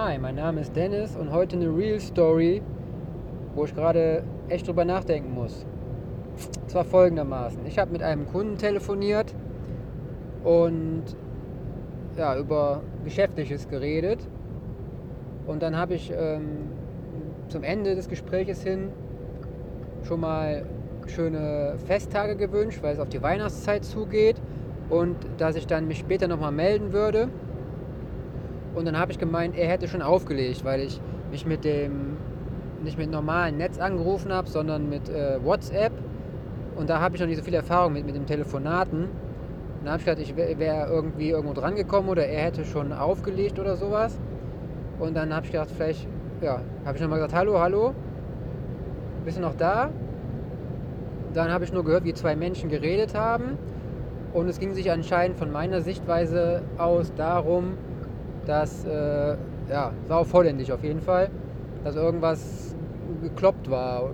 Hi, mein Name ist Dennis und heute eine Real Story, wo ich gerade echt drüber nachdenken muss. Und zwar folgendermaßen. Ich habe mit einem Kunden telefoniert und ja, über Geschäftliches geredet. Und dann habe ich ähm, zum Ende des Gespräches hin schon mal schöne Festtage gewünscht, weil es auf die Weihnachtszeit zugeht und dass ich dann mich später nochmal melden würde. Und dann habe ich gemeint, er hätte schon aufgelegt, weil ich mich mit dem, nicht mit normalen Netz angerufen habe, sondern mit äh, WhatsApp. Und da habe ich noch nicht so viel Erfahrung mit, mit dem Telefonaten. Dann habe ich gedacht, ich wäre irgendwie irgendwo dran gekommen oder er hätte schon aufgelegt oder sowas. Und dann habe ich gedacht, vielleicht, ja, habe ich nochmal gesagt, hallo, hallo, bist du noch da? Dann habe ich nur gehört, wie zwei Menschen geredet haben. Und es ging sich anscheinend von meiner Sichtweise aus darum, dass, äh, ja, war auch holländisch auf jeden Fall, dass irgendwas gekloppt war.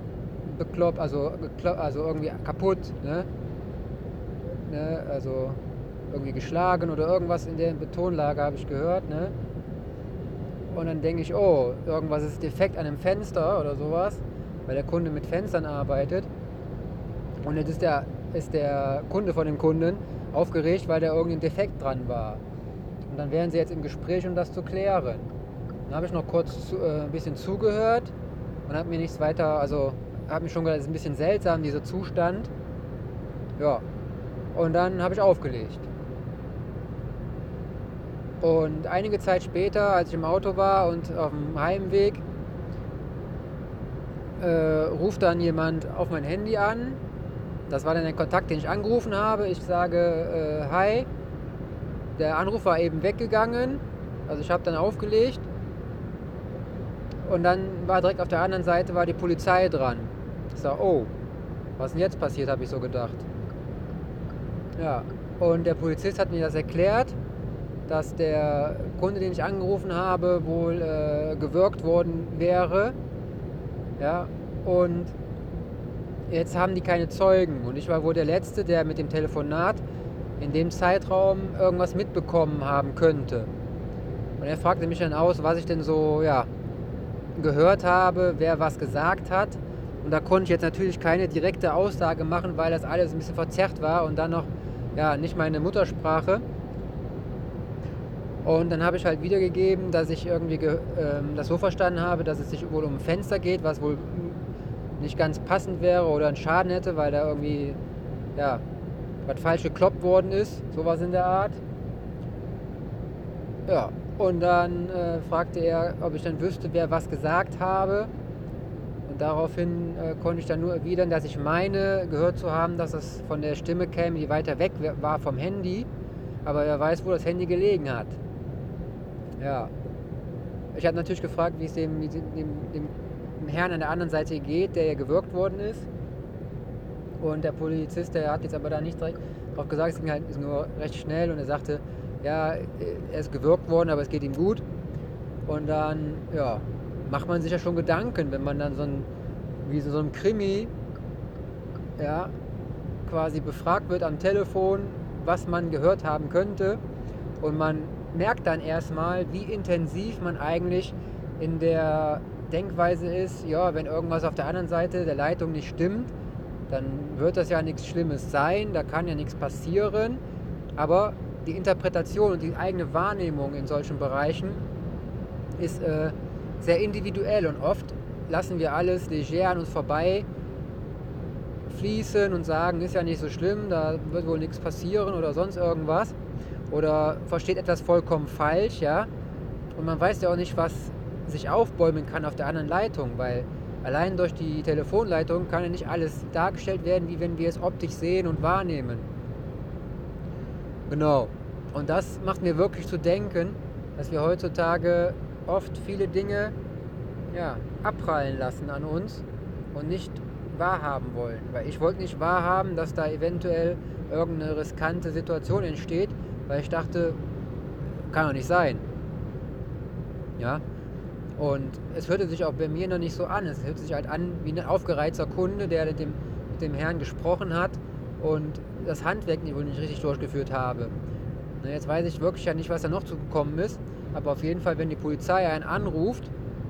Bekloppt, also, gekloppt, also irgendwie kaputt, ne? ne? Also irgendwie geschlagen oder irgendwas in der Betonlage habe ich gehört, ne? Und dann denke ich, oh, irgendwas ist defekt an einem Fenster oder sowas, weil der Kunde mit Fenstern arbeitet. Und jetzt ist der, ist der Kunde von dem Kunden aufgeregt, weil da irgendein Defekt dran war. Und dann wären sie jetzt im Gespräch, um das zu klären. Dann habe ich noch kurz zu, äh, ein bisschen zugehört und habe mir nichts weiter, also habe mich schon gedacht, es ist ein bisschen seltsam, dieser Zustand. Ja. Und dann habe ich aufgelegt. Und einige Zeit später, als ich im Auto war und auf dem Heimweg, äh, ruft dann jemand auf mein Handy an das war dann der Kontakt, den ich angerufen habe. Ich sage äh, Hi. Der Anruf war eben weggegangen. Also ich habe dann aufgelegt. Und dann war direkt auf der anderen Seite war die Polizei dran. Ich sage, oh, was denn jetzt passiert, habe ich so gedacht. Ja, und der Polizist hat mir das erklärt, dass der Kunde, den ich angerufen habe, wohl äh, gewirkt worden wäre. Ja, und jetzt haben die keine Zeugen. Und ich war wohl der Letzte, der mit dem Telefonat in dem Zeitraum irgendwas mitbekommen haben könnte. Und er fragte mich dann aus, was ich denn so ja, gehört habe, wer was gesagt hat. Und da konnte ich jetzt natürlich keine direkte Aussage machen, weil das alles ein bisschen verzerrt war und dann noch ja, nicht meine Muttersprache. Und dann habe ich halt wiedergegeben, dass ich irgendwie äh, das so verstanden habe, dass es sich wohl um ein Fenster geht, was wohl nicht ganz passend wäre oder einen Schaden hätte, weil da irgendwie ja, was falsch gekloppt worden ist, sowas in der Art. Ja, und dann äh, fragte er, ob ich dann wüsste, wer was gesagt habe. Und daraufhin äh, konnte ich dann nur erwidern, dass ich meine, gehört zu haben, dass es von der Stimme käme, die weiter weg war vom Handy. Aber wer weiß, wo das Handy gelegen hat. Ja. Ich habe natürlich gefragt, wie es dem, dem, dem Herrn an der anderen Seite geht, der ja gewirkt worden ist. Und der Polizist, der hat jetzt aber da nicht direkt drauf gesagt, es ging halt nur recht schnell und er sagte, ja, er ist gewirkt worden, aber es geht ihm gut. Und dann, ja, macht man sich ja schon Gedanken, wenn man dann so ein, wie so ein Krimi, ja, quasi befragt wird am Telefon, was man gehört haben könnte. Und man merkt dann erstmal, wie intensiv man eigentlich in der Denkweise ist, ja, wenn irgendwas auf der anderen Seite der Leitung nicht stimmt, dann wird das ja nichts Schlimmes sein, da kann ja nichts passieren. Aber die Interpretation und die eigene Wahrnehmung in solchen Bereichen ist äh, sehr individuell und oft lassen wir alles leger an uns vorbei fließen und sagen, ist ja nicht so schlimm, da wird wohl nichts passieren oder sonst irgendwas. Oder versteht etwas vollkommen falsch, ja. Und man weiß ja auch nicht, was sich aufbäumen kann auf der anderen Leitung, weil allein durch die Telefonleitung kann ja nicht alles dargestellt werden, wie wenn wir es optisch sehen und wahrnehmen. Genau. Und das macht mir wirklich zu denken, dass wir heutzutage oft viele Dinge ja, abprallen lassen an uns und nicht wahrhaben wollen. Weil ich wollte nicht wahrhaben, dass da eventuell irgendeine riskante Situation entsteht, weil ich dachte, kann doch nicht sein. Ja, und es hörte sich auch bei mir noch nicht so an. Es hörte sich halt an wie ein aufgereizter Kunde, der mit dem, mit dem Herrn gesprochen hat und das Handwerk wohl nicht richtig durchgeführt habe. Na, jetzt weiß ich wirklich ja nicht, was da noch zu gekommen ist. aber auf jeden Fall, wenn die Polizei einen anruft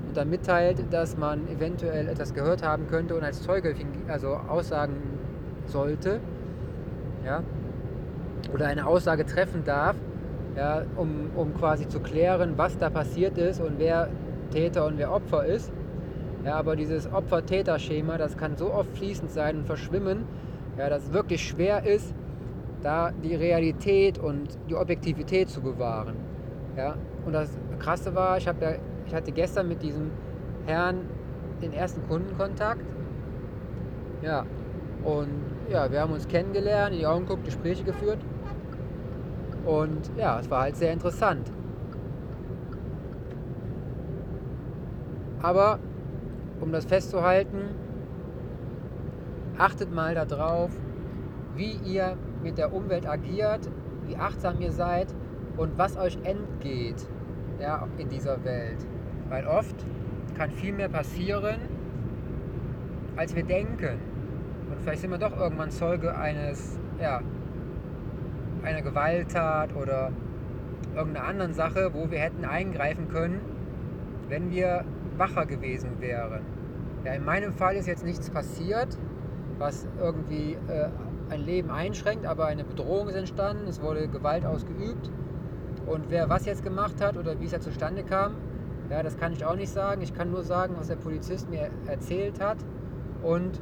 und dann mitteilt, dass man eventuell etwas gehört haben könnte und als Zeuge also aussagen sollte, ja, oder eine Aussage treffen darf, ja, um, um quasi zu klären, was da passiert ist und wer Täter und wer Opfer ist. Ja, aber dieses Opfer-Täter-Schema, das kann so oft fließend sein und verschwimmen, ja, dass es wirklich schwer ist, da die Realität und die Objektivität zu bewahren. Ja, und das Krasse war, ich, ja, ich hatte gestern mit diesem Herrn den ersten Kundenkontakt. Ja, und ja, wir haben uns kennengelernt, in die Augen geguckt, Gespräche geführt. Und ja, es war halt sehr interessant. Aber um das festzuhalten, achtet mal darauf, wie ihr mit der Umwelt agiert, wie achtsam ihr seid und was euch entgeht ja, in dieser Welt. Weil oft kann viel mehr passieren, als wir denken. Und vielleicht sind wir doch irgendwann Zeuge eines, ja, einer Gewalttat oder irgendeiner anderen Sache, wo wir hätten eingreifen können, wenn wir wacher gewesen wären. Ja, in meinem Fall ist jetzt nichts passiert, was irgendwie äh, ein Leben einschränkt, aber eine Bedrohung ist entstanden, es wurde Gewalt ausgeübt. Und wer was jetzt gemacht hat oder wie es ja zustande kam, ja, das kann ich auch nicht sagen. Ich kann nur sagen, was der Polizist mir erzählt hat und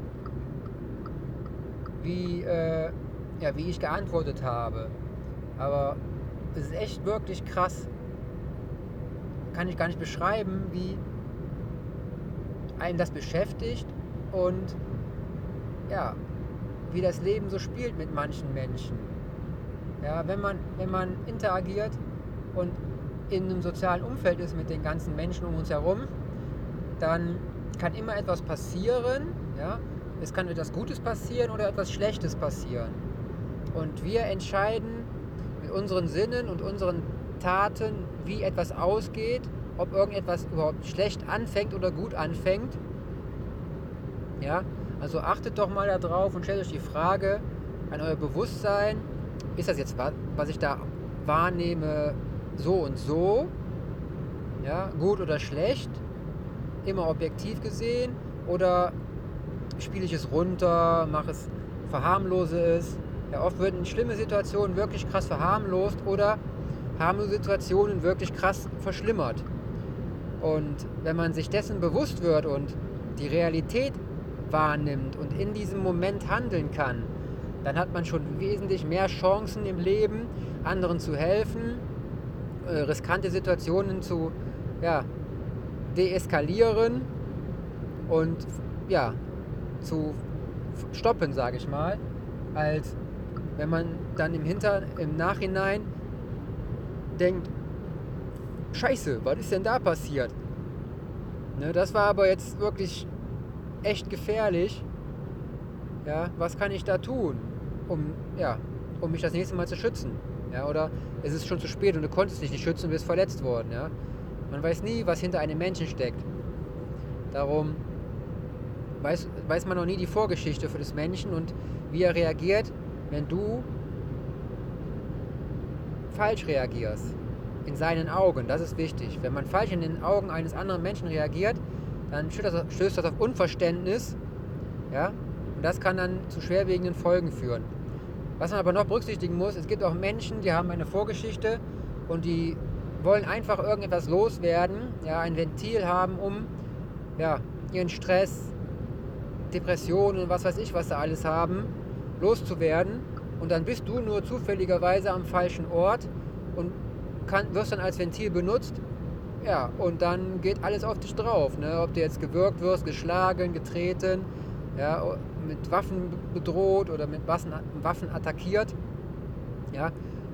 wie, äh, ja, wie ich geantwortet habe. Aber es ist echt wirklich krass. Kann ich gar nicht beschreiben, wie einen das beschäftigt und ja, wie das Leben so spielt mit manchen Menschen. Ja, wenn man, wenn man interagiert und in einem sozialen Umfeld ist mit den ganzen Menschen um uns herum, dann kann immer etwas passieren. Ja? Es kann etwas Gutes passieren oder etwas Schlechtes passieren. Und wir entscheiden mit unseren Sinnen und unseren Taten, wie etwas ausgeht, ob irgendetwas überhaupt schlecht anfängt oder gut anfängt. Ja, also achtet doch mal darauf und stellt euch die Frage an euer Bewusstsein, ist das jetzt, was ich da wahrnehme, so und so, ja, gut oder schlecht, immer objektiv gesehen, oder spiele ich es runter, mache es, verharmlose es. Ja, oft werden schlimme Situationen wirklich krass verharmlost oder harmlose Situationen wirklich krass verschlimmert. Und wenn man sich dessen bewusst wird und die Realität wahrnimmt und in diesem Moment handeln kann, dann hat man schon wesentlich mehr Chancen im Leben, anderen zu helfen, äh, riskante Situationen zu ja, deeskalieren und ja, zu stoppen, sage ich mal, als wenn man dann im, Hinter-, im Nachhinein denkt, scheiße, was ist denn da passiert? Ne, das war aber jetzt wirklich echt gefährlich. Ja, was kann ich da tun, um, ja, um mich das nächste Mal zu schützen? Ja, oder es ist schon zu spät und du konntest dich nicht schützen und bist verletzt worden. Ja? Man weiß nie, was hinter einem Menschen steckt. Darum weiß, weiß man noch nie die Vorgeschichte für das Menschen und wie er reagiert, wenn du falsch reagierst. In seinen Augen, das ist wichtig. Wenn man falsch in den Augen eines anderen Menschen reagiert, dann stößt das, auf Unverständnis. Ja? Und das kann dann zu schwerwiegenden Folgen führen. Was man aber noch berücksichtigen muss, es gibt auch Menschen, die haben eine Vorgeschichte und die wollen einfach irgendetwas loswerden, ja, ein Ventil haben, um ja, ihren Stress, Depressionen und was weiß ich, was sie alles haben, loszuwerden. Und dann bist du nur zufälligerweise am falschen Ort und kann, wirst dann als Ventil benutzt. Ja, und dann geht alles auf dich drauf. Ne? Ob du jetzt gewürgt wirst, geschlagen, getreten, ja, mit Waffen bedroht oder mit Waffen attackiert. Ja,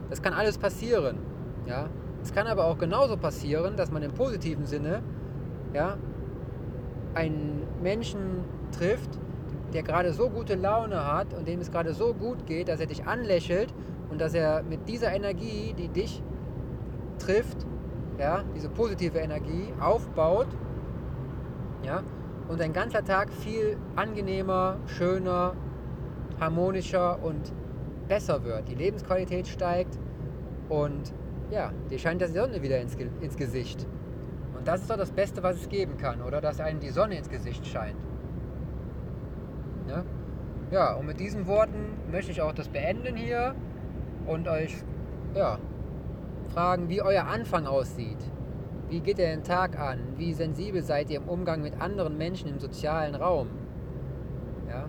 das kann alles passieren. Ja, es kann aber auch genauso passieren, dass man im positiven Sinne ja, einen Menschen trifft, der gerade so gute Laune hat und dem es gerade so gut geht, dass er dich anlächelt und dass er mit dieser Energie, die dich trifft, ja, diese positive Energie aufbaut, ja, und dein ganzer Tag viel angenehmer, schöner, harmonischer und besser wird. Die Lebensqualität steigt und ja, dir scheint die Sonne wieder ins, ins Gesicht. Und das ist doch das Beste, was es geben kann, oder? Dass einem die Sonne ins Gesicht scheint. Ne? Ja, und mit diesen Worten möchte ich auch das beenden hier und euch ja, fragen, wie euer Anfang aussieht. Wie geht ihr den Tag an? Wie sensibel seid ihr im Umgang mit anderen Menschen im sozialen Raum? Ja?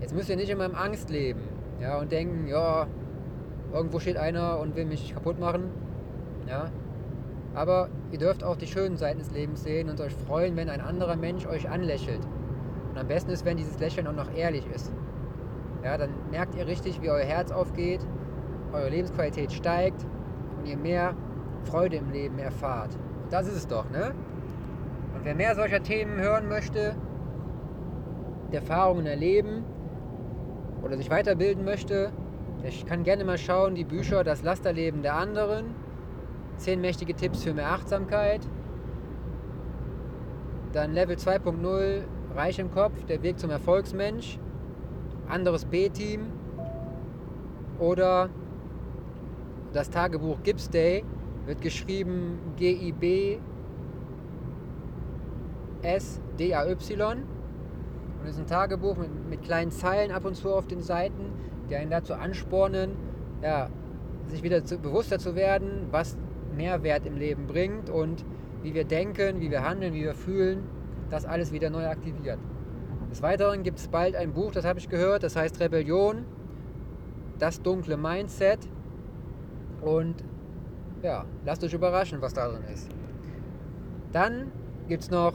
Jetzt müsst ihr nicht immer im Angst leben ja, und denken, ja, irgendwo steht einer und will mich kaputt machen. Ja? Aber ihr dürft auch die schönen Seiten des Lebens sehen und euch freuen, wenn ein anderer Mensch euch anlächelt. Und am besten ist, wenn dieses Lächeln auch noch ehrlich ist. Ja, dann merkt ihr richtig, wie euer Herz aufgeht, eure Lebensqualität steigt und ihr mehr Freude im Leben erfahrt. Und das ist es doch, ne? Und wer mehr solcher Themen hören möchte, Erfahrungen erleben oder sich weiterbilden möchte, ich kann gerne mal schauen, die Bücher Das Lasterleben der anderen, 10 mächtige Tipps für mehr Achtsamkeit, dann Level 2.0, Reich im Kopf, der Weg zum Erfolgsmensch, anderes B-Team oder das Tagebuch Gibbs Day, wird geschrieben G-I-B S-D-A-Y und ist ein Tagebuch mit, mit kleinen Zeilen ab und zu auf den Seiten, die einen dazu anspornen, ja, sich wieder zu, bewusster zu werden, was Mehrwert im Leben bringt und wie wir denken, wie wir handeln, wie wir fühlen, das alles wieder neu aktiviert. Des Weiteren gibt es bald ein Buch, das habe ich gehört, das heißt Rebellion, das dunkle Mindset. Und ja, lasst euch überraschen, was da drin ist. Dann gibt es noch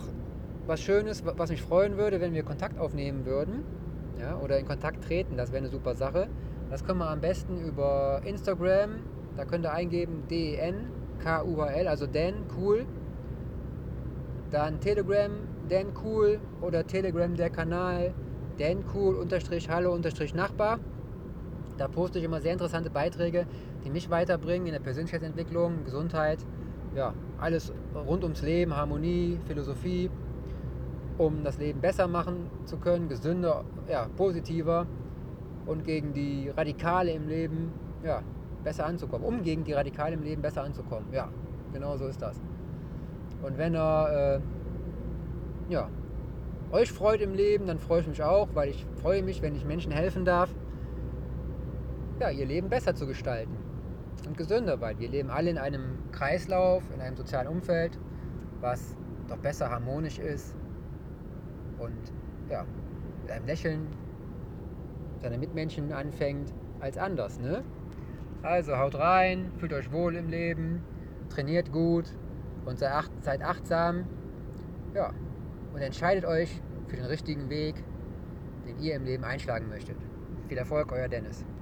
was Schönes, was mich freuen würde, wenn wir Kontakt aufnehmen würden ja, oder in Kontakt treten. Das wäre eine super Sache. Das können wir am besten über Instagram. Da könnt ihr eingeben D-E-N-K-U-H-L, also Dan Cool. Dann Telegram Dan Cool oder Telegram der Kanal Dan Cool unterstrich Hallo unterstrich Nachbar. Da poste ich immer sehr interessante Beiträge, die mich weiterbringen in der Persönlichkeitsentwicklung, Gesundheit, ja, alles rund ums Leben, Harmonie, Philosophie um das Leben besser machen zu können, gesünder, ja, positiver und gegen die Radikale im Leben ja, besser anzukommen. Um gegen die Radikale im Leben besser anzukommen. Ja, genau so ist das. Und wenn er äh, ja, euch freut im Leben, dann freue ich mich auch, weil ich freue mich, wenn ich Menschen helfen darf, ja, ihr Leben besser zu gestalten und gesünder, weil wir leben alle in einem Kreislauf, in einem sozialen Umfeld, was doch besser harmonisch ist und ja, mit einem Lächeln seine Mitmenschen anfängt als anders. Ne? Also haut rein, fühlt euch wohl im Leben, trainiert gut und seid, acht, seid achtsam. Ja, und entscheidet euch für den richtigen Weg, den ihr im Leben einschlagen möchtet. Viel Erfolg, euer Dennis.